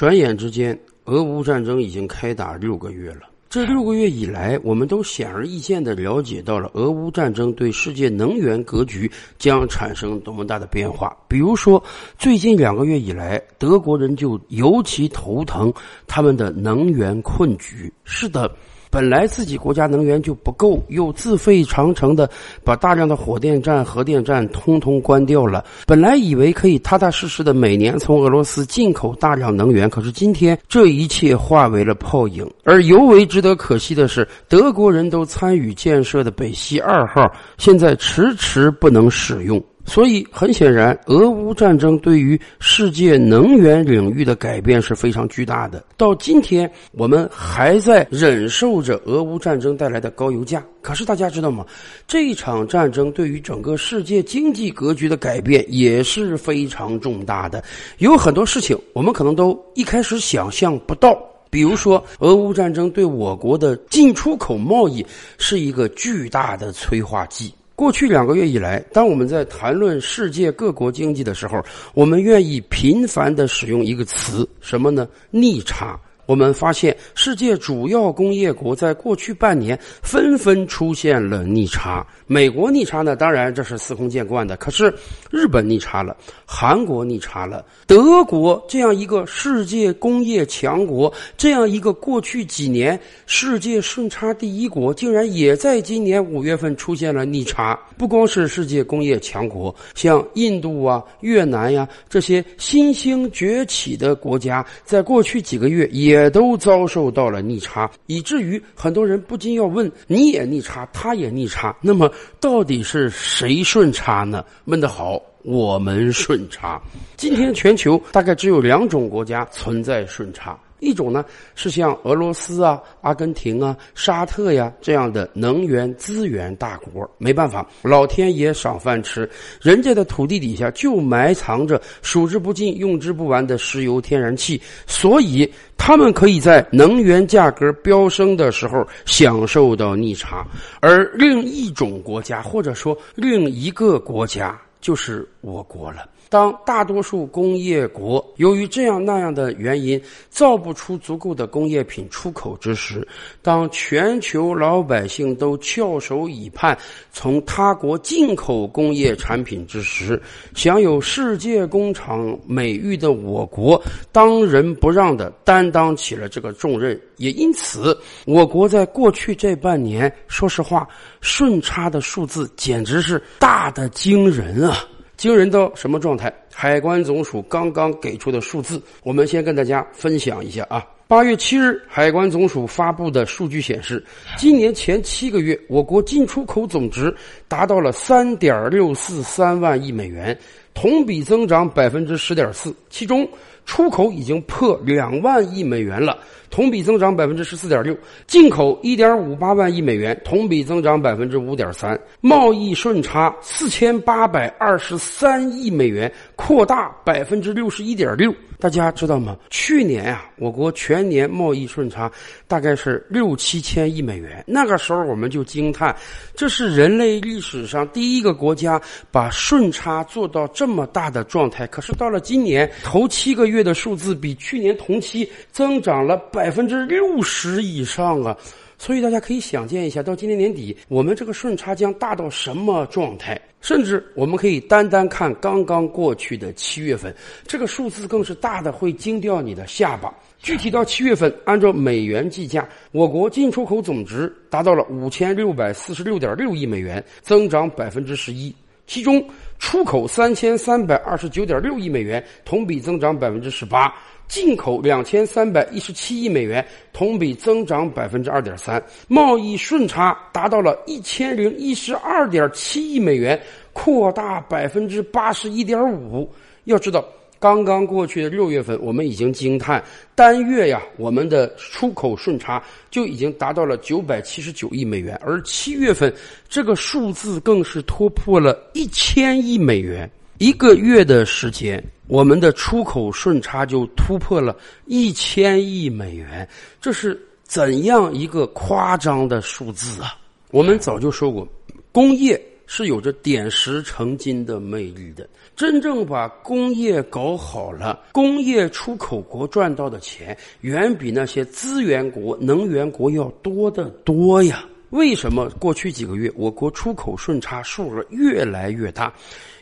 转眼之间，俄乌战争已经开打六个月了。这六个月以来，我们都显而易见的了解到了俄乌战争对世界能源格局将产生多么大的变化。比如说，最近两个月以来，德国人就尤其头疼他们的能源困局。是的。本来自己国家能源就不够，又自费长城的把大量的火电站、核电站通通关掉了。本来以为可以踏踏实实的每年从俄罗斯进口大量能源，可是今天这一切化为了泡影。而尤为值得可惜的是，德国人都参与建设的北溪二号，现在迟迟不能使用。所以很显然，俄乌战争对于世界能源领域的改变是非常巨大的。到今天，我们还在忍受着俄乌战争带来的高油价。可是大家知道吗？这场战争对于整个世界经济格局的改变也是非常重大的。有很多事情我们可能都一开始想象不到，比如说，俄乌战争对我国的进出口贸易是一个巨大的催化剂。过去两个月以来，当我们在谈论世界各国经济的时候，我们愿意频繁的使用一个词，什么呢？逆差。我们发现，世界主要工业国在过去半年纷纷出现了逆差。美国逆差呢？当然这是司空见惯的。可是日本逆差了，韩国逆差了，德国这样一个世界工业强国，这样一个过去几年世界顺差第一国，竟然也在今年五月份出现了逆差。不光是世界工业强国，像印度啊、越南呀这些新兴崛起的国家，在过去几个月也。也都遭受到了逆差，以至于很多人不禁要问：你也逆差，他也逆差，那么到底是谁顺差呢？问得好，我们顺差。今天全球大概只有两种国家存在顺差。一种呢是像俄罗斯啊、阿根廷啊、沙特呀这样的能源资源大国，没办法，老天爷赏饭吃，人家的土地底下就埋藏着数之不尽、用之不完的石油、天然气，所以他们可以在能源价格飙升的时候享受到逆差，而另一种国家或者说另一个国家就是我国了。当大多数工业国由于这样那样的原因造不出足够的工业品出口之时，当全球老百姓都翘首以盼从他国进口工业产品之时，享有世界工厂美誉的我国当仁不让的担当起了这个重任。也因此，我国在过去这半年，说实话，顺差的数字简直是大的惊人啊！惊人到什么状态？海关总署刚刚给出的数字，我们先跟大家分享一下啊。八月七日，海关总署发布的数据显示，今年前七个月，我国进出口总值达到了三点六四三万亿美元，同比增长百分之十点四，其中。出口已经破两万亿美元了，同比增长百分之十四点六；进口一点五八万亿美元，同比增长百分之五点三；贸易顺差四千八百二十三亿美元，扩大百分之六十一点六。大家知道吗？去年啊，我国全年贸易顺差大概是六七千亿美元。那个时候我们就惊叹，这是人类历史上第一个国家把顺差做到这么大的状态。可是到了今年头七个月的数字，比去年同期增长了百分之六十以上啊！所以大家可以想见一下，到今年年底，我们这个顺差将大到什么状态？甚至我们可以单单看刚刚过去的七月份，这个数字更是大的会惊掉你的下巴。具体到七月份，按照美元计价，我国进出口总值达到了五千六百四十六点六亿美元，增长百分之十一。其中，出口三千三百二十九点六亿美元，同比增长百分之十八。进口两千三百一十七亿美元，同比增长百分之二点三，贸易顺差达到了一千零一十二点七亿美元，扩大百分之八十一点五。要知道，刚刚过去的六月份，我们已经惊叹单月呀，我们的出口顺差就已经达到了九百七十九亿美元，而七月份这个数字更是突破了一千亿美元。一个月的时间，我们的出口顺差就突破了一千亿美元，这是怎样一个夸张的数字啊！我们早就说过，工业是有着点石成金的魅力的。真正把工业搞好了，工业出口国赚到的钱远比那些资源国、能源国要多得多呀。为什么过去几个月我国出口顺差数额越来越大？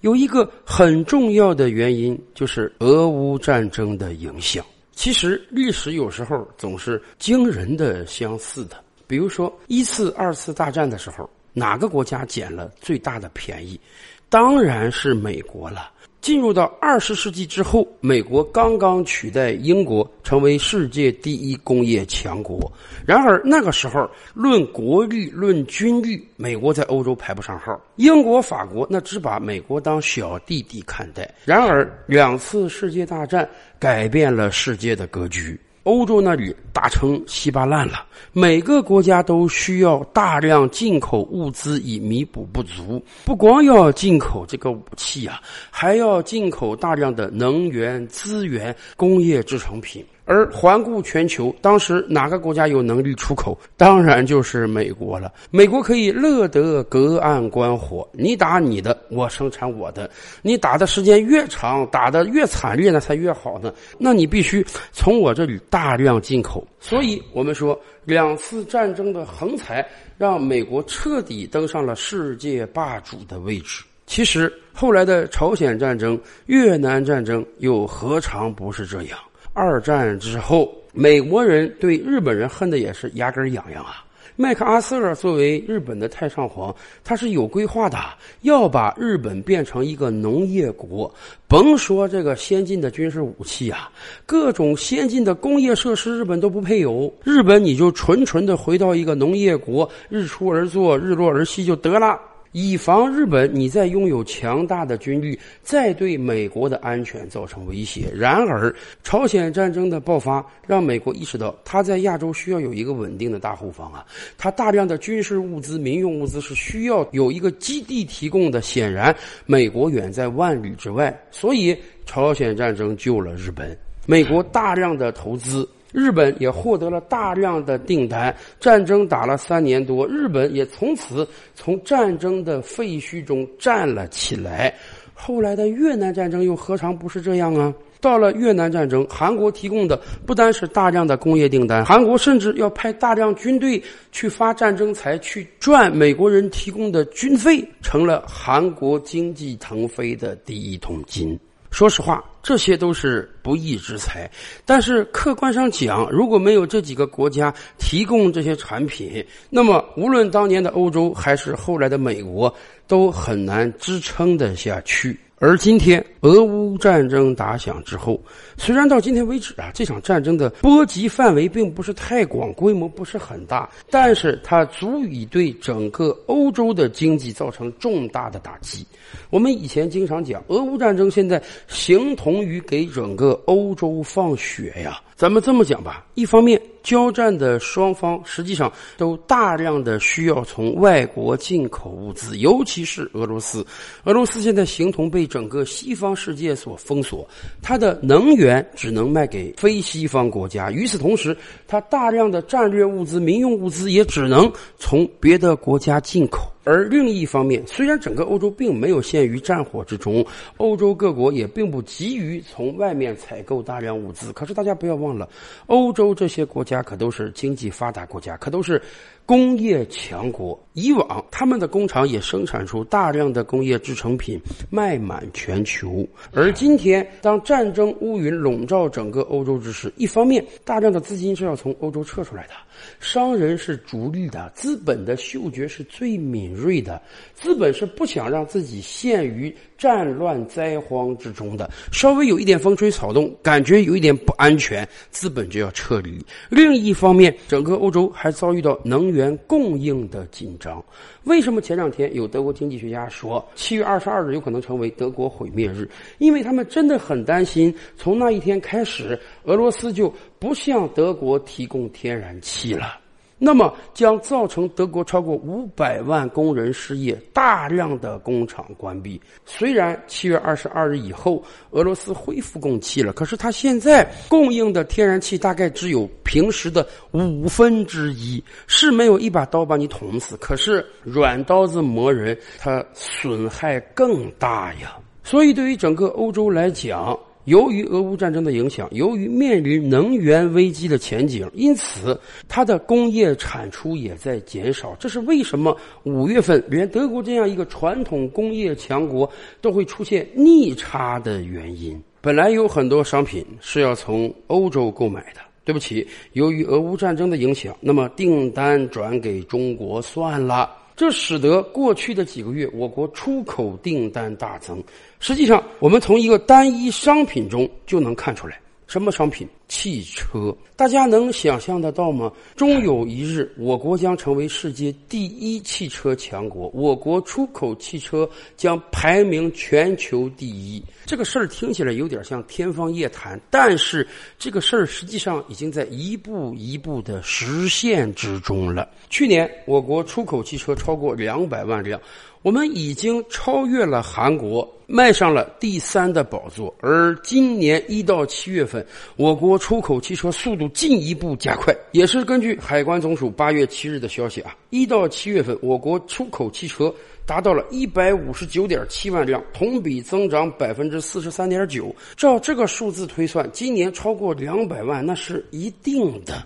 有一个很重要的原因，就是俄乌战争的影响。其实历史有时候总是惊人的相似的。比如说一次、二次大战的时候，哪个国家捡了最大的便宜？当然是美国了。进入到二十世纪之后，美国刚刚取代英国成为世界第一工业强国。然而那个时候，论国力、论军力，美国在欧洲排不上号。英国、法国那只把美国当小弟弟看待。然而两次世界大战改变了世界的格局。欧洲那里打成稀巴烂了，每个国家都需要大量进口物资以弥补不足。不光要进口这个武器啊，还要进口大量的能源资源、工业制成品。而环顾全球，当时哪个国家有能力出口？当然就是美国了。美国可以乐得隔岸观火，你打你的，我生产我的。你打的时间越长，打的越惨烈，那才越好呢。那你必须从我这里大量进口。所以我们说，两次战争的横财让美国彻底登上了世界霸主的位置。其实后来的朝鲜战争、越南战争又何尝不是这样？二战之后，美国人对日本人恨的也是牙根痒痒啊。麦克阿瑟作为日本的太上皇，他是有规划的，要把日本变成一个农业国。甭说这个先进的军事武器啊，各种先进的工业设施，日本都不配有。日本你就纯纯的回到一个农业国，日出而作，日落而息就得了。以防日本你再拥有强大的军力，再对美国的安全造成威胁。然而，朝鲜战争的爆发让美国意识到，他在亚洲需要有一个稳定的大后方啊！他大量的军事物资、民用物资是需要有一个基地提供的。显然，美国远在万里之外，所以朝鲜战争救了日本。美国大量的投资。日本也获得了大量的订单，战争打了三年多，日本也从此从战争的废墟中站了起来。后来的越南战争又何尝不是这样啊？到了越南战争，韩国提供的不单是大量的工业订单，韩国甚至要派大量军队去发战争财，去赚美国人提供的军费，成了韩国经济腾飞的第一桶金。说实话，这些都是不义之财。但是客观上讲，如果没有这几个国家提供这些产品，那么无论当年的欧洲还是后来的美国，都很难支撑得下去。而今天，俄乌战争打响之后，虽然到今天为止啊，这场战争的波及范围并不是太广，规模不是很大，但是它足以对整个欧洲的经济造成重大的打击。我们以前经常讲，俄乌战争现在形同于给整个欧洲放血呀。咱们这么讲吧，一方面。交战的双方实际上都大量的需要从外国进口物资，尤其是俄罗斯。俄罗斯现在形同被整个西方世界所封锁，它的能源只能卖给非西方国家。与此同时，它大量的战略物资、民用物资也只能从别的国家进口。而另一方面，虽然整个欧洲并没有陷于战火之中，欧洲各国也并不急于从外面采购大量物资，可是大家不要忘了，欧洲这些国家家可都是经济发达国家，可都是。工业强国，以往他们的工厂也生产出大量的工业制成品，卖满全球。而今天，当战争乌云笼罩整个欧洲之时，一方面大量的资金是要从欧洲撤出来的，商人是逐利的，资本的嗅觉是最敏锐的，资本是不想让自己陷于战乱灾荒之中的，稍微有一点风吹草动，感觉有一点不安全，资本就要撤离。另一方面，整个欧洲还遭遇到能。源源供应的紧张，为什么前两天有德国经济学家说七月二十二日有可能成为德国毁灭日？因为他们真的很担心，从那一天开始，俄罗斯就不向德国提供天然气了。那么将造成德国超过五百万工人失业，大量的工厂关闭。虽然七月二十二日以后俄罗斯恢复供气了，可是它现在供应的天然气大概只有平时的五分之一，是没有一把刀把你捅死，可是软刀子磨人，它损害更大呀。所以对于整个欧洲来讲，由于俄乌战争的影响，由于面临能源危机的前景，因此它的工业产出也在减少。这是为什么五月份连德国这样一个传统工业强国都会出现逆差的原因。本来有很多商品是要从欧洲购买的，对不起，由于俄乌战争的影响，那么订单转给中国算了。这使得过去的几个月，我国出口订单大增。实际上，我们从一个单一商品中就能看出来。什么商品？汽车。大家能想象得到吗？终有一日，我国将成为世界第一汽车强国，我国出口汽车将排名全球第一。这个事儿听起来有点像天方夜谭，但是这个事儿实际上已经在一步一步的实现之中了。去年，我国出口汽车超过两百万辆。我们已经超越了韩国，迈上了第三的宝座。而今年一到七月份，我国出口汽车速度进一步加快。也是根据海关总署八月七日的消息啊，一到七月份，我国出口汽车达到了一百五十九点七万辆，同比增长百分之四十三点九。照这个数字推算，今年超过两百万那是一定的，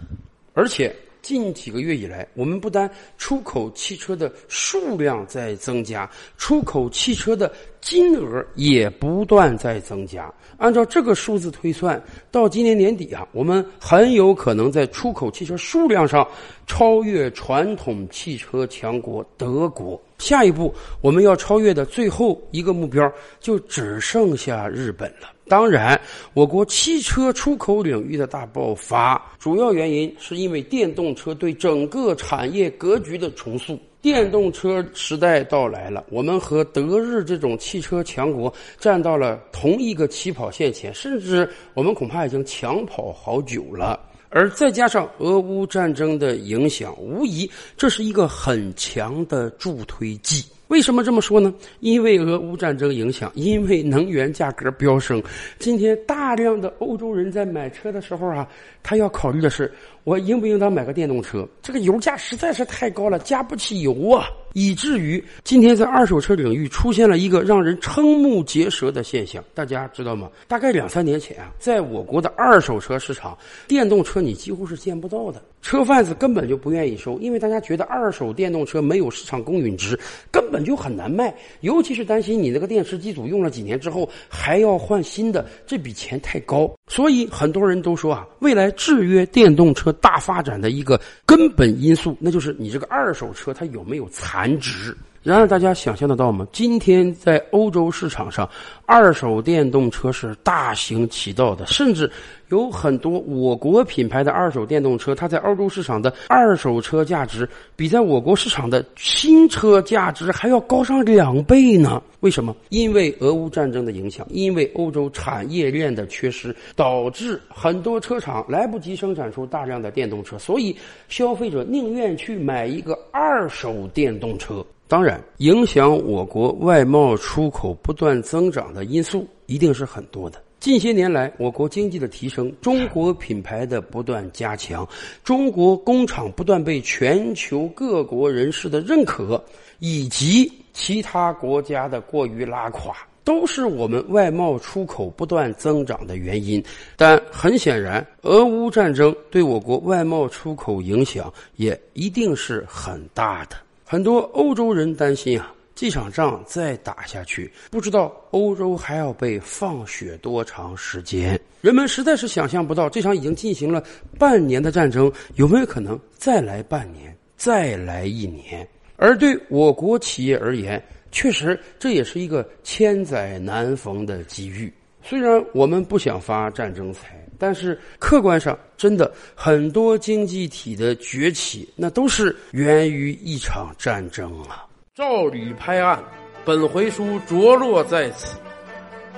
而且。近几个月以来，我们不单出口汽车的数量在增加，出口汽车的金额也不断在增加。按照这个数字推算，到今年年底啊，我们很有可能在出口汽车数量上超越传统汽车强国德国。下一步我们要超越的最后一个目标，就只剩下日本了。当然，我国汽车出口领域的大爆发，主要原因是因为电动车对整个产业格局的重塑。电动车时代到来了，我们和德日这种汽车强国站到了同一个起跑线前，甚至我们恐怕已经抢跑好久了。而再加上俄乌战争的影响，无疑这是一个很强的助推剂。为什么这么说呢？因为俄乌战争影响，因为能源价格飙升。今天大量的欧洲人在买车的时候啊，他要考虑的是。我应不应当买个电动车？这个油价实在是太高了，加不起油啊！以至于今天在二手车领域出现了一个让人瞠目结舌的现象，大家知道吗？大概两三年前啊，在我国的二手车市场，电动车你几乎是见不到的，车贩子根本就不愿意收，因为大家觉得二手电动车没有市场公允值，根本就很难卖，尤其是担心你那个电池机组用了几年之后还要换新的，这笔钱太高。所以很多人都说啊，未来制约电动车。大发展的一个根本因素，那就是你这个二手车它有没有残值。然而，大家想象得到吗？今天在欧洲市场上，二手电动车是大行其道的，甚至有很多我国品牌的二手电动车，它在欧洲市场的二手车价值比在我国市场的新车价值还要高上两倍呢。为什么？因为俄乌战争的影响，因为欧洲产业链的缺失，导致很多车厂来不及生产出大量的电动车，所以消费者宁愿去买一个二手电动车。当然，影响我国外贸出口不断增长的因素一定是很多的。近些年来，我国经济的提升，中国品牌的不断加强，中国工厂不断被全球各国人士的认可，以及其他国家的过于拉垮，都是我们外贸出口不断增长的原因。但很显然，俄乌战争对我国外贸出口影响也一定是很大的。很多欧洲人担心啊，这场仗再打下去，不知道欧洲还要被放血多长时间。人们实在是想象不到，这场已经进行了半年的战争，有没有可能再来半年，再来一年？而对我国企业而言，确实这也是一个千载难逢的机遇。虽然我们不想发战争财。但是客观上，真的很多经济体的崛起，那都是源于一场战争啊！照吕拍案，本回书着落在此。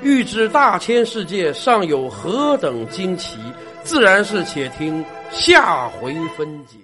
欲知大千世界尚有何等惊奇，自然是且听下回分解。